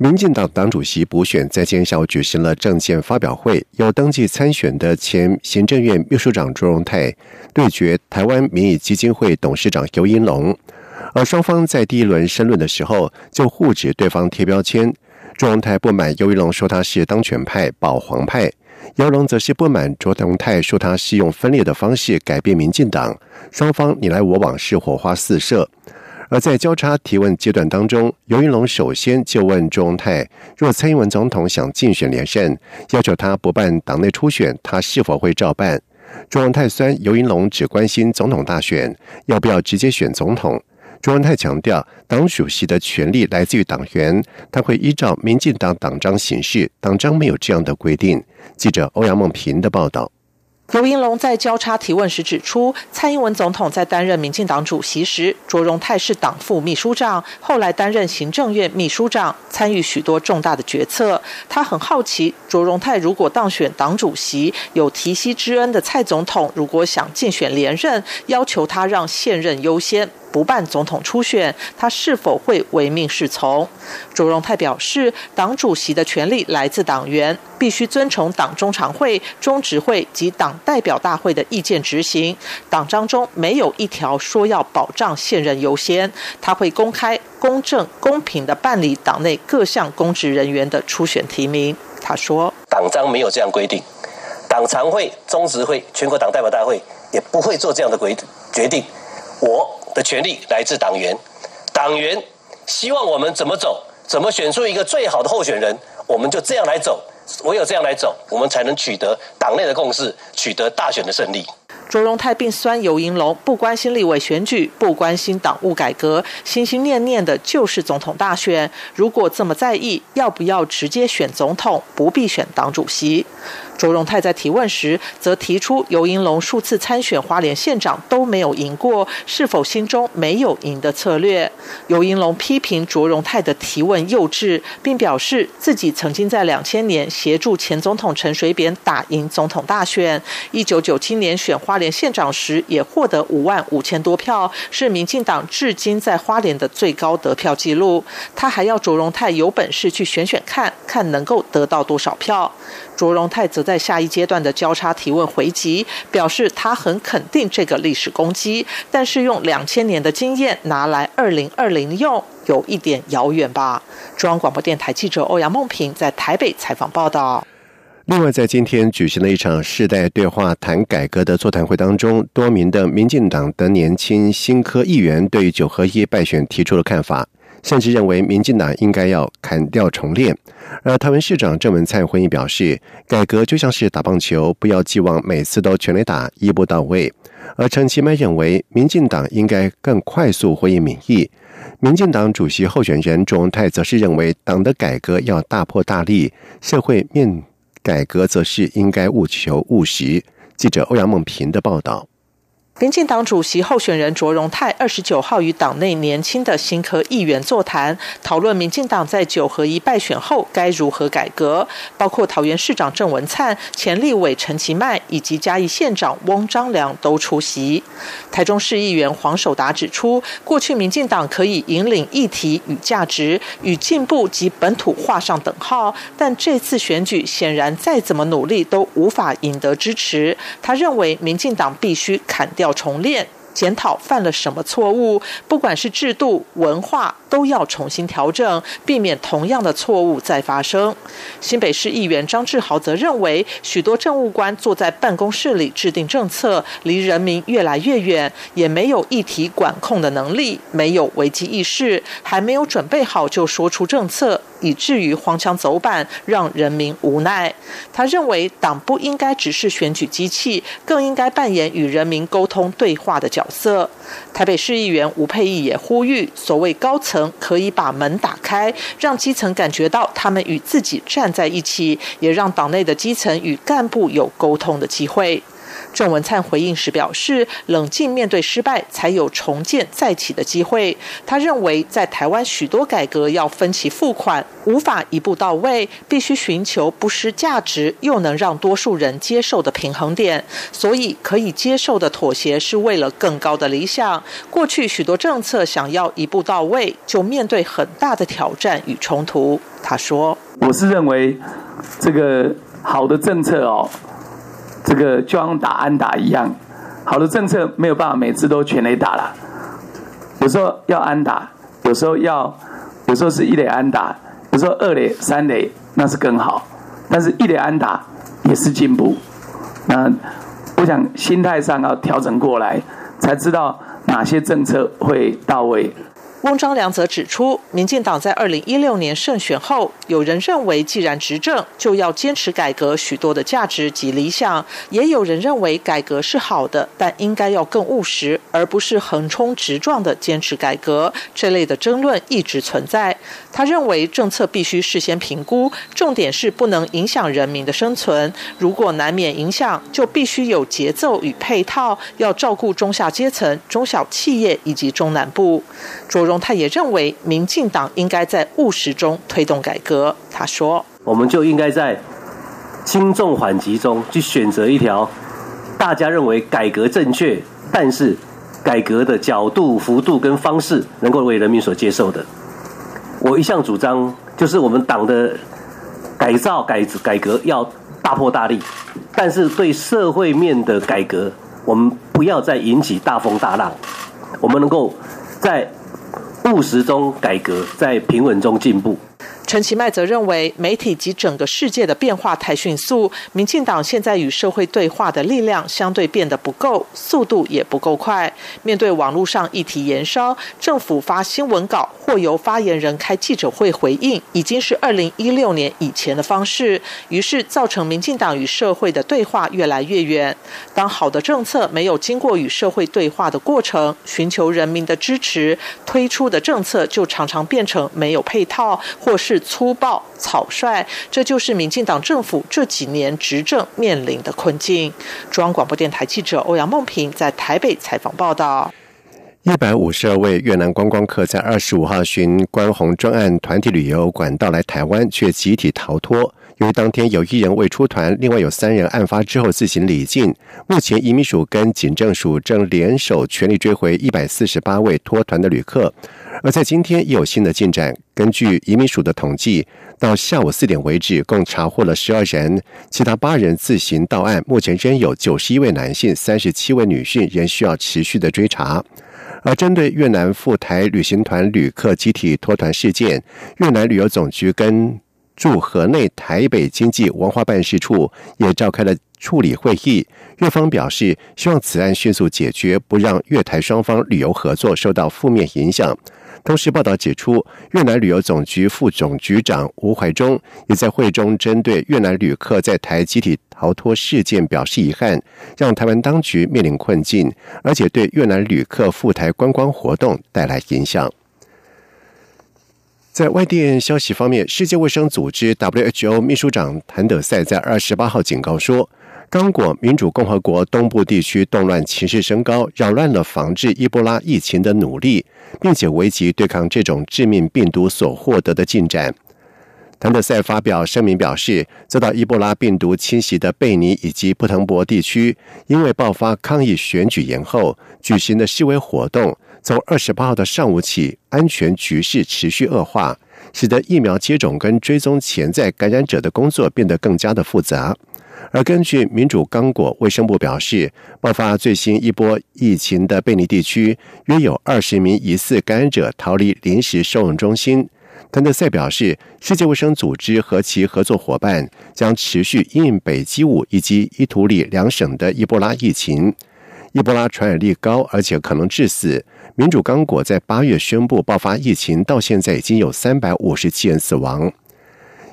民进党党主席补选在今天下午举行了政见发表会，有登记参选的前行政院秘书长卓荣泰对决台湾民意基金会董事长尤英龙，而双方在第一轮申论的时候就互指对方贴标签。卓荣泰不满尤英龙说他是当权派、保皇派，尤龙则是不满卓荣泰说他是用分裂的方式改变民进党，双方你来我往是火花四射。而在交叉提问阶段当中，尤云龙首先就问朱荣泰：若蔡英文总统想竞选连胜，要求他不办党内初选，他是否会照办？朱荣泰酸尤云龙只关心总统大选，要不要直接选总统？朱荣泰强调，党主席的权力来自于党员，他会依照民进党党章行事，党章没有这样的规定。记者欧阳梦平的报道。卢英龙在交叉提问时指出，蔡英文总统在担任民进党主席时，卓荣泰是党副秘书长，后来担任行政院秘书长，参与许多重大的决策。他很好奇，卓荣泰如果当选党主席，有提膝之恩的蔡总统，如果想竞选连任，要求他让现任优先。不办总统初选，他是否会唯命是从？卓荣泰表示，党主席的权力来自党员，必须遵从党中常会、中执会及党代表大会的意见执行。党章中没有一条说要保障现任优先。他会公开、公正、公平的办理党内各项公职人员的初选提名。他说，党章没有这样规定，党常会、中执会、全国党代表大会也不会做这样的规决定。我。的权利来自党员，党员希望我们怎么走，怎么选出一个最好的候选人，我们就这样来走。唯有这样来走，我们才能取得党内的共识，取得大选的胜利。卓荣泰并酸尤银龙不关心立委选举，不关心党务改革，心心念念的就是总统大选。如果这么在意，要不要直接选总统，不必选党主席？卓荣泰在提问时，则提出尤银龙数次参选花莲县长都没有赢过，是否心中没有赢的策略？尤银龙批评卓荣泰的提问幼稚，并表示自己曾经在两千年协助前总统陈水扁打赢总统大选，一九九七年选花莲县长时也获得五万五千多票，是民进党至今在花莲的最高得票纪录。他还要卓荣泰有本事去选选看，看能够得到多少票。卓荣泰则在下一阶段的交叉提问回击，表示他很肯定这个历史攻击，但是用两千年的经验拿来二零二零用，有一点遥远吧。中央广播电台记者欧阳梦平在台北采访报道。另外，在今天举行的一场世代对话谈改革的座谈会当中，多名的民进党的年轻新科议员对九合一败选提出了看法。甚至认为民进党应该要砍掉重练，而台湾市长郑文灿回应表示，改革就像是打棒球，不要寄望每次都全力打，一步到位。而陈其迈认为，民进党应该更快速回应民意。民进党主席候选人卓荣泰则是认为，党的改革要大破大立，社会面改革则是应该务求务实。记者欧阳梦平的报道。民进党主席候选人卓荣泰二十九号与党内年轻的新科议员座谈，讨论民进党在九合一败选后该如何改革，包括桃园市长郑文灿、前立委陈其迈以及嘉义县长翁章良都出席。台中市议员黄守达指出，过去民进党可以引领议题与价值与进步及本土画上等号，但这次选举显然再怎么努力都无法赢得支持。他认为民进党必须砍掉。要重练。检讨犯了什么错误，不管是制度、文化，都要重新调整，避免同样的错误再发生。新北市议员张志豪则认为，许多政务官坐在办公室里制定政策，离人民越来越远，也没有议题管控的能力，没有危机意识，还没有准备好就说出政策，以至于荒腔走板，让人民无奈。他认为，党不应该只是选举机器，更应该扮演与人民沟通对话的角色。台北市议员吴佩义也呼吁，所谓高层可以把门打开，让基层感觉到他们与自己站在一起，也让党内的基层与干部有沟通的机会。郑文灿回应时表示，冷静面对失败，才有重建再起的机会。他认为，在台湾许多改革要分期付款，无法一步到位，必须寻求不失价值又能让多数人接受的平衡点。所以，可以接受的妥协是为了更高的理想。过去许多政策想要一步到位，就面对很大的挑战与冲突。他说：“我是认为，这个好的政策哦，这个就像打安打一样，好的政策没有办法每次都全垒打了，有时候要安打，有时候要，有时候是一垒安打，有时候二垒、三垒那是更好，但是一垒安打也是进步。那我想心态上要调整过来，才知道哪些政策会到位。”翁章良则指出，民进党在二零一六年胜选后，有人认为既然执政，就要坚持改革许多的价值及理想；也有人认为改革是好的，但应该要更务实，而不是横冲直撞的坚持改革。这类的争论一直存在。他认为政策必须事先评估，重点是不能影响人民的生存。如果难免影响，就必须有节奏与配套，要照顾中下阶层、中小企业以及中南部。卓荣泰也认为，民进党应该在务实中推动改革。他说：“我们就应该在轻重缓急中去选择一条大家认为改革正确，但是改革的角度、幅度跟方式能够为人民所接受的。”我一向主张，就是我们党的改造、改改革要大破大立，但是对社会面的改革，我们不要再引起大风大浪，我们能够在务实中改革，在平稳中进步。陈其迈则认为，媒体及整个世界的变化太迅速，民进党现在与社会对话的力量相对变得不够，速度也不够快。面对网络上议题延烧，政府发新闻稿或由发言人开记者会回应，已经是二零一六年以前的方式，于是造成民进党与社会的对话越来越远。当好的政策没有经过与社会对话的过程，寻求人民的支持，推出的政策就常常变成没有配套，或是。粗暴草率，这就是民进党政府这几年执政面临的困境。中央广播电台记者欧阳梦平在台北采访报道。一百五十二位越南观光客在二十五号寻关红专案团体旅游管道来台湾，却集体逃脱。由于当天有一人未出团，另外有三人案发之后自行离境。目前移民署跟警政署正联手全力追回一百四十八位脱团的旅客。而在今天也有新的进展。根据移民署的统计，到下午四点为止，共查获了十二人，其他八人自行到案。目前仍有九十一位男性、三十七位女性仍需要持续的追查。而针对越南赴台旅行团旅客集体脱团事件，越南旅游总局跟驻河内台北经济文化办事处也召开了处理会议。越方表示，希望此案迅速解决，不让越台双方旅游合作受到负面影响。同时，报道指出，越南旅游总局副总局长吴怀忠也在会中针对越南旅客在台集体逃脱事件表示遗憾，让台湾当局面临困境，而且对越南旅客赴台观光活动带来影响。在外电消息方面，世界卫生组织 WHO 秘书长谭德赛在二十八号警告说。刚果民主共和国东部地区动乱情势升高，扰乱了防治伊波拉疫情的努力，并且危及对抗这种致命病毒所获得的进展。谭德赛发表声明表示，遭到伊波拉病毒侵袭的贝尼以及布腾博地区，因为爆发抗议选举延后举行的示威活动，从二十八号的上午起，安全局势持续恶化，使得疫苗接种跟追踪潜在感染者的工作变得更加的复杂。而根据民主刚果卫生部表示，爆发最新一波疫情的贝尼地区，约有二十名疑似感染者逃离临时收容中心。谭德赛表示，世界卫生组织和其合作伙伴将持续应北基伍以及伊图里两省的伊波拉疫情。伊波拉传染力高，而且可能致死。民主刚果在八月宣布爆发疫情，到现在已经有三百五十七人死亡。